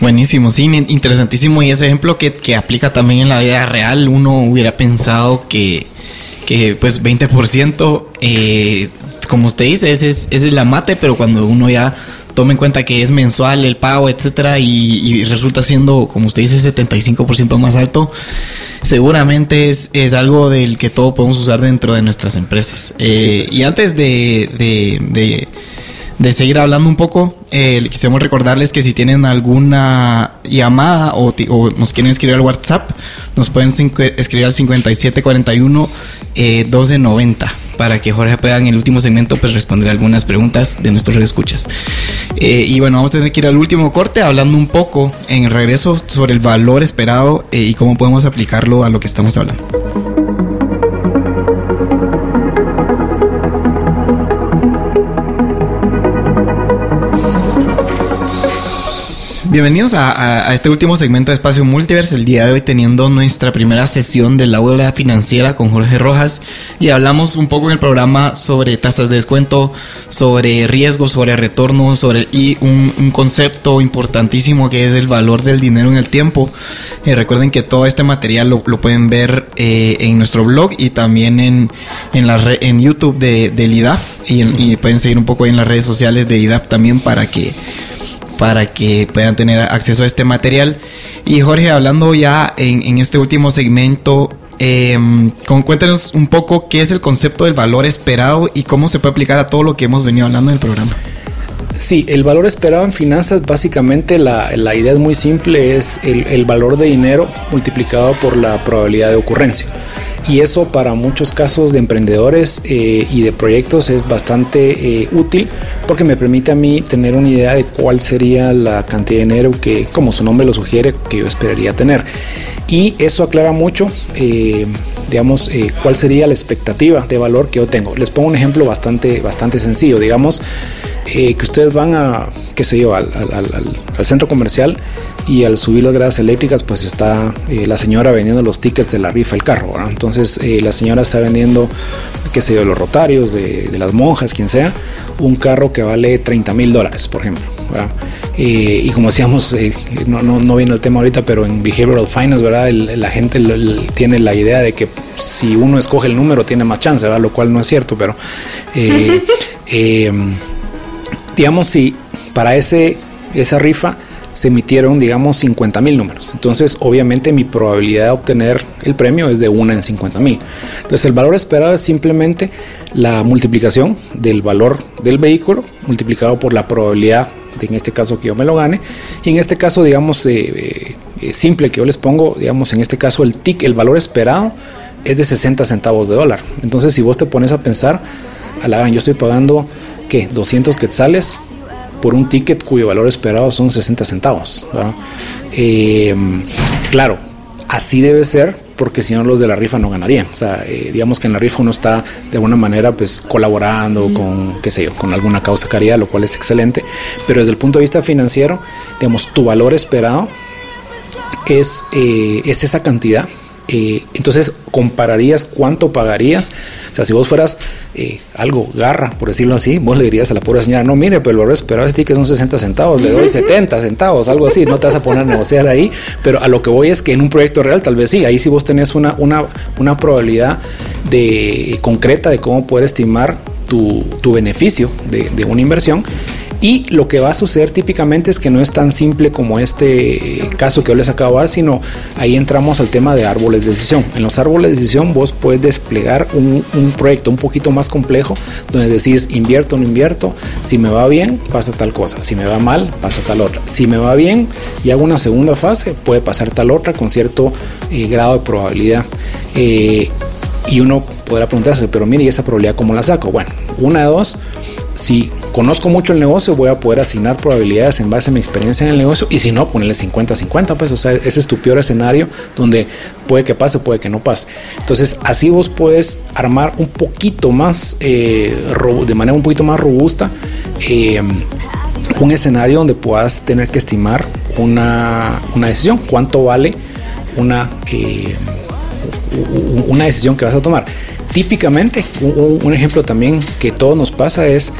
Buenísimo, sí, interesantísimo. Y ese ejemplo que, que aplica también en la vida real, uno hubiera pensado que, que pues 20% eh, como usted dice, ese es, ese es la mate, pero cuando uno ya toma en cuenta que es mensual el pago, etcétera, y, resulta siendo, como usted dice, 75% más alto, seguramente es, es, algo del que todo podemos usar dentro de nuestras empresas. Eh, y antes de, de, de, seguir hablando un poco, eh, quisiéramos recordarles que si tienen alguna llamada o, nos quieren escribir al WhatsApp, nos pueden escribir al 5741 eh, 1290 para que Jorge pueda en el último segmento pues responder algunas preguntas de nuestros escuchas. Eh, y bueno, vamos a tener que ir al último corte hablando un poco en regreso sobre el valor esperado eh, y cómo podemos aplicarlo a lo que estamos hablando. Bienvenidos a, este último segmento de Espacio Multiverse. El día de hoy teniendo nuestra primera sesión de la aula financiera con Jorge Rojas y hablamos un poco en el programa sobre tasas de descuento, sobre riesgos, sobre retorno, sobre y un, concepto importantísimo que es el valor del dinero en el tiempo. Eh, recuerden que todo este material lo, pueden ver eh, en nuestro blog y también en, en, la en YouTube de, del IDAF y, y pueden seguir un poco en las redes sociales de IDAF también para que para que puedan tener acceso a este material. Y Jorge, hablando ya en, este último segmento, eh, cuéntanos un poco qué es el concepto del valor esperado y cómo se puede aplicar a todo lo que hemos venido hablando en el programa. Sí, el valor esperado en finanzas, básicamente la, idea es muy simple, es el, valor de dinero multiplicado por la probabilidad de ocurrencia. Y eso para muchos casos de emprendedores eh, y de proyectos es bastante eh, útil porque me permite a mí tener una idea de cuál sería la cantidad de dinero que, como su nombre lo sugiere, que yo esperaría tener. Y eso aclara mucho, eh, digamos, cuál sería la expectativa de valor que yo tengo. Les pongo un ejemplo bastante, bastante sencillo. Digamos, que ustedes van a, qué sé yo, al, centro comercial y al subir las gradas eléctricas, pues está eh, la señora vendiendo los tickets de la rifa del carro. Entonces eh, la señora está vendiendo, qué sé yo, los rotarios, de, las monjas, quien sea, un carro que vale 30 mil dólares, por ejemplo. y como decíamos, no, no, viene el tema ahorita, pero en Behavioral Finance, ¿verdad? la gente tiene la idea de que si uno escoge el número tiene más chance, ¿verdad? Lo cual no es cierto, pero digamos, si para ese, esa rifa se emitieron, digamos, 50 mil números. Entonces, obviamente, mi probabilidad de obtener el premio es de 1 en 50 mil. Entonces, el valor esperado es simplemente la multiplicación del valor del vehículo multiplicado por la probabilidad de, en este caso, que yo me lo gane. Y en este caso, digamos, eh, eh, eh, simple que yo les pongo, digamos, en este caso, el TIC, el valor esperado es de 60 centavos de dólar. Entonces, si vos te pones a pensar, a la gran, yo estoy pagando ¿qué? 200 quetzales por un ticket cuyo valor esperado son 60 centavos. Eh, claro, así debe ser porque si no los de la rifa no ganarían. O sea, eh, digamos que en la rifa uno está de alguna manera pues colaborando con, qué sé yo, con alguna causa caridad, lo cual es excelente. Pero desde el punto de vista financiero, digamos, tu valor esperado es, eh, es esa cantidad eh, entonces compararías cuánto pagarías. O sea, si vos fueras eh, algo garra, por decirlo así, vos le dirías a la pobre señora, no, mire, pero el valor esperado es que son 60 centavos, le doy 70 centavos, algo así, no te vas a poner a negociar ahí, pero a lo que voy es que en un proyecto real tal vez sí, ahí sí vos tenés una, una, una probabilidad de, concreta de cómo poder estimar tu, beneficio de, de una inversión y lo que va a suceder típicamente es que no es tan simple como este caso que yo les acabo de dar, sino ahí entramos al tema de árboles de decisión. En los árboles de decisión vos puedes desplegar un, proyecto un poquito más complejo donde decís invierto o no invierto, si me va bien pasa tal cosa, si me va mal pasa tal otra, si me va bien y hago una segunda fase puede pasar tal otra con cierto eh, grado de probabilidad. Eh, y uno podrá preguntarse, pero mire, ¿y esa probabilidad cómo la saco? Bueno, una de dos, si conozco mucho el negocio, voy a poder asignar probabilidades en base a mi experiencia en el negocio y si no, ponerle 50-50, pues, o sea, ese es tu peor escenario donde puede que pase, puede que no pase. Entonces, así vos puedes armar un poquito más, eh, de manera un poquito más robusta, eh, un escenario donde puedas tener que estimar una, decisión, cuánto vale una, eh, una decisión que vas a tomar. Típicamente, un ejemplo también que todo nos pasa es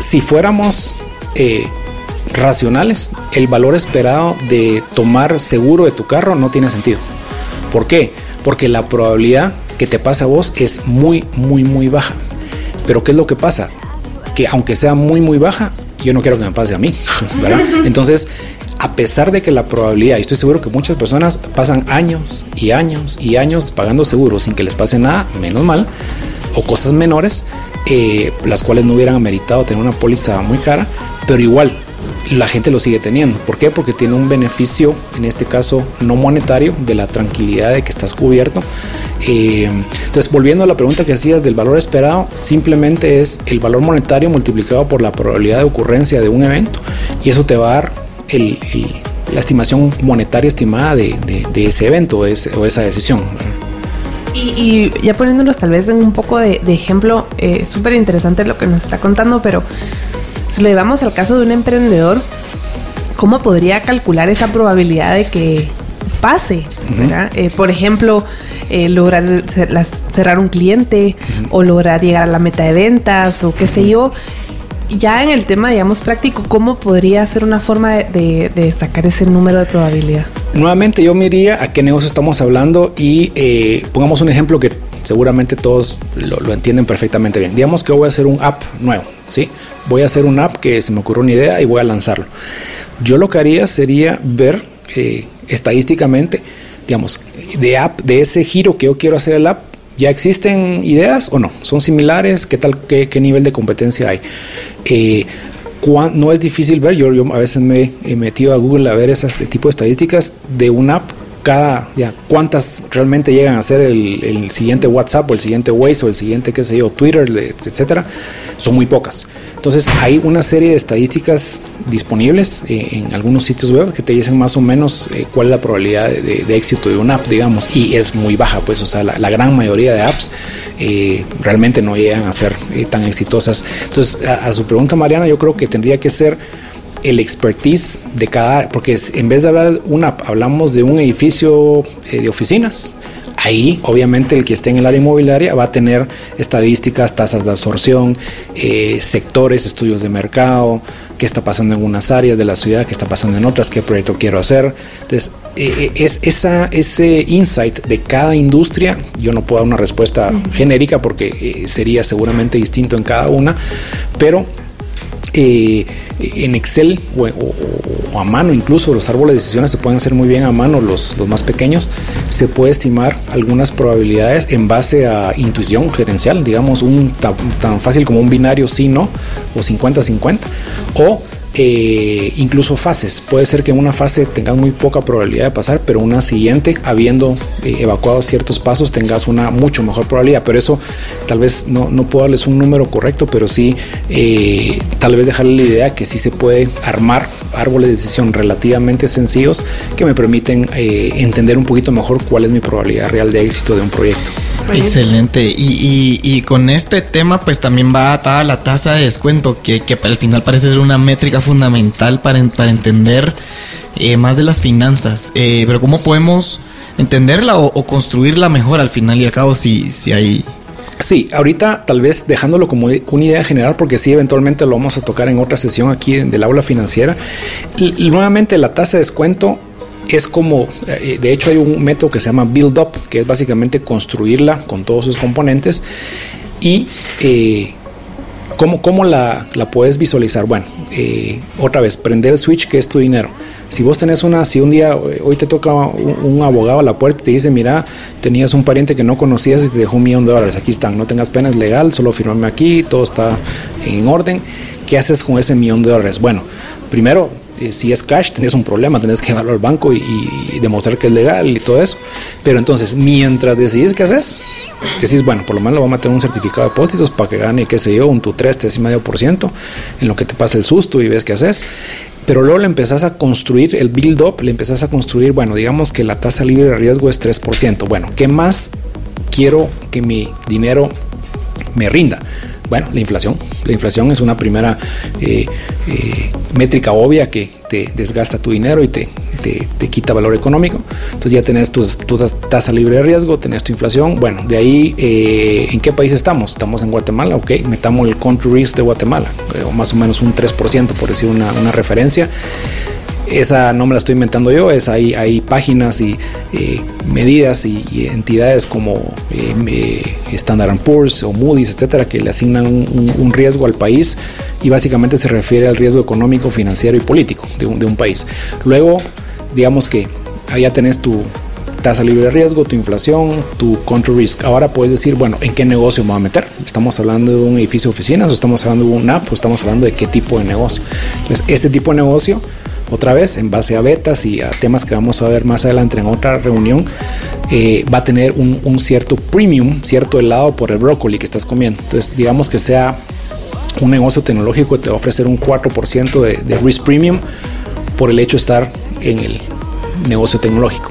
si fuéramos eh, racionales, el valor esperado de tomar seguro de tu carro no tiene sentido. ¿Por qué? Porque la probabilidad que te pase a vos es muy, muy, muy baja. Pero ¿qué es lo que pasa? Que aunque sea muy, muy baja, yo no quiero que me pase a mí. Entonces, a pesar de que la probabilidad, y estoy seguro que muchas personas pasan años y años y años pagando seguros sin que les pase nada, menos mal, o cosas menores, eh, las cuales no hubieran ameritado tener una póliza muy cara, pero igual la gente lo sigue teniendo. ¿Por qué? Porque tiene un beneficio, en este caso no monetario, de la tranquilidad de que estás cubierto. Eh, entonces, volviendo a la pregunta que hacías del valor esperado, simplemente es el valor monetario multiplicado por la probabilidad de ocurrencia de un evento y eso te va a dar la estimación monetaria estimada de, ese evento o, esa decisión. Y, ya poniéndonos tal vez en un poco de, ejemplo, eh, súper interesante lo que nos está contando, pero si lo llevamos al caso de un emprendedor, ¿cómo podría calcular esa probabilidad de que pase? Eh, por ejemplo, eh, lograr cerrar un cliente o lograr llegar a la meta de ventas o qué sé yo. Ya en el tema, digamos, práctico, ¿cómo podría ser una forma de, sacar ese número de probabilidad? Nuevamente yo me iría a qué negocio estamos hablando y eh, pongamos un ejemplo que seguramente todos lo, entienden perfectamente bien. Digamos que voy a hacer un app nuevo, ¿sí? Voy a hacer una app que se me ocurrió una idea y voy a lanzarlo. Yo lo que haría sería ver eh, estadísticamente, digamos, de app, de ese giro que yo quiero hacer el app, ¿ya existen ideas o no? ¿Son similares? ¿Qué tal, qué, nivel de competencia hay? Eh, no es difícil ver, yo, yo, a veces me he metido a Google a ver ese tipo de estadísticas de una app cada, ya, cuántas realmente llegan a ser el, siguiente WhatsApp o el siguiente Waze o el siguiente, qué sé yo, Twitter, etcétera, son muy pocas. Entonces, hay una serie de estadísticas disponibles eh, en algunos sitios web que te dicen más o menos eh, cuál es la probabilidad de, éxito de una app, digamos, y es muy baja, pues, o sea, la, gran mayoría de apps eh, realmente no llegan a ser tan exitosas. Entonces, a su pregunta, Mariana, yo creo que tendría que ser el expertise de cada, porque en vez de hablar una, hablamos de un edificio eh, de oficinas. Ahí, obviamente, el que esté en el área inmobiliaria va a tener estadísticas, tasas de absorción, eh, sectores, estudios de mercado, qué está pasando en unas áreas de la ciudad, qué está pasando en otras, qué proyecto quiero hacer. Entonces, eh, es esa, ese insight de cada industria, yo no puedo dar una respuesta genérica porque sería seguramente distinto en cada una, pero en Excel o, a mano, incluso los árboles de decisiones se pueden hacer muy bien a mano, los, los más pequeños, se puede estimar algunas probabilidades en base a intuición gerencial, digamos, un tan, fácil como un binario sí-no o 50-50, o eh, incluso fases. Puede ser que en una fase tengas muy poca probabilidad de pasar, pero una siguiente, habiendo eh, evacuado ciertos pasos, tengas una mucho mejor probabilidad. Pero eso tal vez no, no puedo darles un número correcto, pero sí eh, tal vez dejarle la idea que sí se puede armar árboles de decisión relativamente sencillos que me permiten entender un poquito mejor cuál es mi probabilidad real de éxito de un proyecto. Excelente. Y, y, con este tema, pues también va atada la tasa de descuento, que, que al final parece ser una métrica fundamental para, para entender eh, más de las finanzas. Eh, pero ¿cómo podemos entenderla o, construirla mejor al final y al cabo si, si hay... Sí, ahorita tal vez dejándolo como una idea general, porque sí, eventualmente lo vamos a tocar en otra sesión aquí del aula financiera. Y, nuevamente la tasa de descuento es como, eh, de hecho hay un método que se llama build up, que es básicamente construirla con todos sus componentes y ¿Cómo, cómo la, la, puedes visualizar? Bueno, eh, otra vez, prender el switch que es tu dinero. Si vos tenés una, si un día, eh, hoy te toca un, abogado a la puerta y te dice, mira, tenías un pariente que no conocías y te dejó un millón de dólares, aquí están, no tengas pena, es legal, solo firmame aquí, todo está en orden. ¿Qué haces con ese millón de dólares? Bueno, primero eh, si es cash, tenés un problema, tenés que llevarlo al banco y, demostrar que es legal y todo eso. Pero entonces, mientras decidís qué haces, decís, bueno, por lo menos vamos a tener un certificado de depósitos para que gane, qué sé yo, un tu 3, 3,5% en lo que te pasa el susto y ves qué haces. Pero luego le empezás a construir el build up, le empezás a construir, bueno, digamos que la tasa libre de riesgo es 3%. Bueno, ¿qué más quiero que mi dinero me rinda? Bueno, la inflación. La inflación es una primera eh, eh, métrica obvia que te desgasta tu dinero y te, te, quita valor económico. Entonces ya tenés tu, tasa libre de riesgo, tenés tu inflación. Bueno, de ahí, eh, ¿en qué país estamos? Estamos en Guatemala, ok, metamos el country risk de Guatemala, o más o menos un 3%, por decir una, una referencia esa no me la estoy inventando yo, es hay, hay páginas y eh, medidas y, entidades como eh, Standard Poor's o Moody's, etcétera, que le asignan un, riesgo al país y básicamente se refiere al riesgo económico, financiero y político de un, país. Luego, digamos que allá tenés tu tasa libre de riesgo, tu inflación, tu control risk. Ahora puedes decir, bueno, ¿en qué negocio me voy a meter? ¿Estamos hablando de un edificio de oficinas o estamos hablando de un app o estamos hablando de qué tipo de negocio? Entonces, este tipo de negocio, otra vez, en base a betas y a temas que vamos a ver más adelante en otra reunión, eh, va a tener un, un cierto premium, cierto helado por el brócoli que estás comiendo. Entonces, digamos que sea un negocio tecnológico te va a ofrecer un 4% de, de risk premium por el hecho de estar en el negocio tecnológico.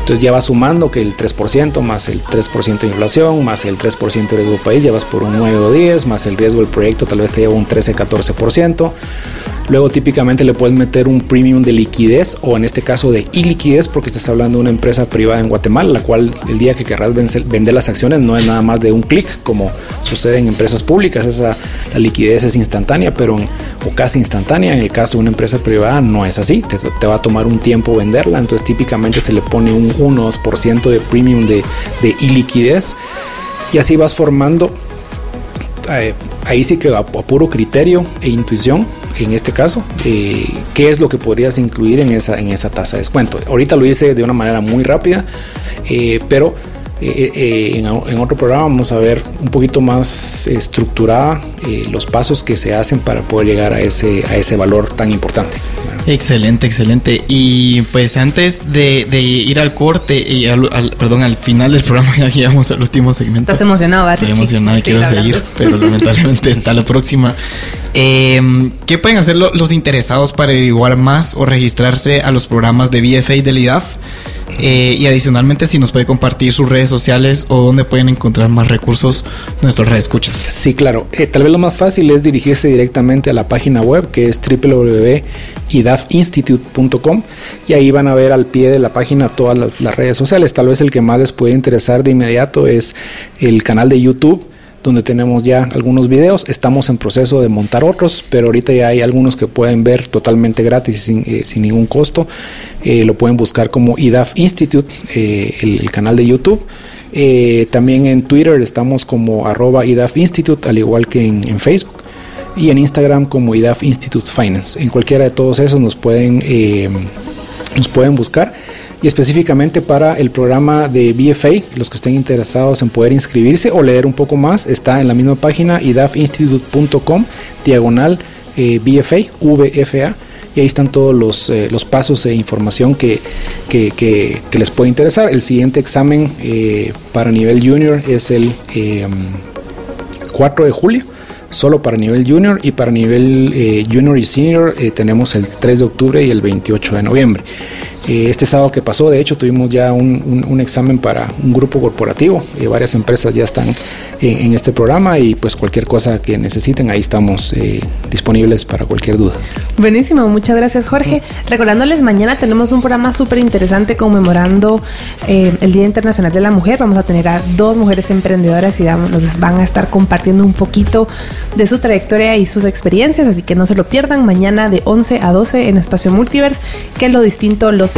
Entonces ya vas sumando que el 3% más el 3% de inflación, más el 3% de riesgo país, llevas por un 9 o 10, más el riesgo del proyecto tal vez te lleva un 13-14%. Luego típicamente le puedes meter un premium de liquidez o en este caso de iliquidez porque estás hablando de una empresa privada en Guatemala, la cual el día que querrás vender las acciones no es nada más de un clic como sucede en empresas públicas, esa la liquidez es instantánea pero o casi instantánea, en el caso de una empresa privada no es así, te, va a tomar un tiempo venderla, entonces típicamente se le pone un 1-2% de premium de, de iliquidez. Y así vas formando eh, ahí sí que a, a, puro criterio e intuición, en este caso, eh, qué es lo que podrías incluir en esa, en esa tasa de descuento. Ahorita lo hice de una manera muy rápida, eh, pero eh, en, en, otro programa vamos a ver un poquito más estructurada los pasos que se hacen para poder llegar a ese, a ese valor tan importante. Excelente, excelente. Y pues antes de, de ir al corte y al, al, perdón, al final del programa ya llegamos al último segmento. Estás emocionado, Barry. Estoy emocionado y quiero seguir, pero lamentablemente está la próxima. Eh, ¿Qué pueden hacer lo, los interesados para averiguar más o registrarse a los programas de BFA y del IDAF? Eh, y adicionalmente, si nos puede compartir sus redes sociales o dónde pueden encontrar más recursos nuestras redes escuchas. Sí, claro. Eh, tal vez lo más fácil es dirigirse directamente a la página web que es www.idafinstitute.com y ahí van a ver al pie de la página todas las, las redes sociales. Tal vez el que más les puede interesar de inmediato es el canal de YouTube donde tenemos ya algunos videos. Estamos en proceso de montar otros, pero ahorita ya hay algunos que pueden ver totalmente gratis sin, eh, sin ningún costo. Eh, lo pueden buscar como IDAF Institute, eh, el, canal de YouTube. Eh, también en Twitter estamos como arroba IDAF Institute, al igual que en, en, Facebook. Y en Instagram como IDAF Institute Finance. En cualquiera de todos esos nos pueden, nos pueden buscar y específicamente para el programa de BFA, los que estén interesados en poder inscribirse o leer un poco más, está en la misma página idafinstitute.com, diagonal eh, BFA, VFA, y ahí están todos los, eh, los pasos e información que, que, les puede interesar. El siguiente examen eh, para nivel junior es el 4 de julio solo para nivel junior y para nivel eh, junior y senior eh, tenemos el 3 de octubre y el 28 de noviembre. Eh, este sábado que pasó, de hecho, tuvimos ya un, un, un examen para un grupo corporativo. Eh, varias empresas ya están en, en, este programa y pues cualquier cosa que necesiten, ahí estamos eh, disponibles para cualquier duda. Buenísimo, muchas gracias Jorge. Recordándoles, mañana tenemos un programa súper interesante conmemorando eh, el Día Internacional de la Mujer. Vamos a tener a dos mujeres emprendedoras y nos van a estar compartiendo un poquito de su trayectoria y sus experiencias, así que no se lo pierdan mañana de 11 a 12 en Espacio Multiverse, que lo distinto los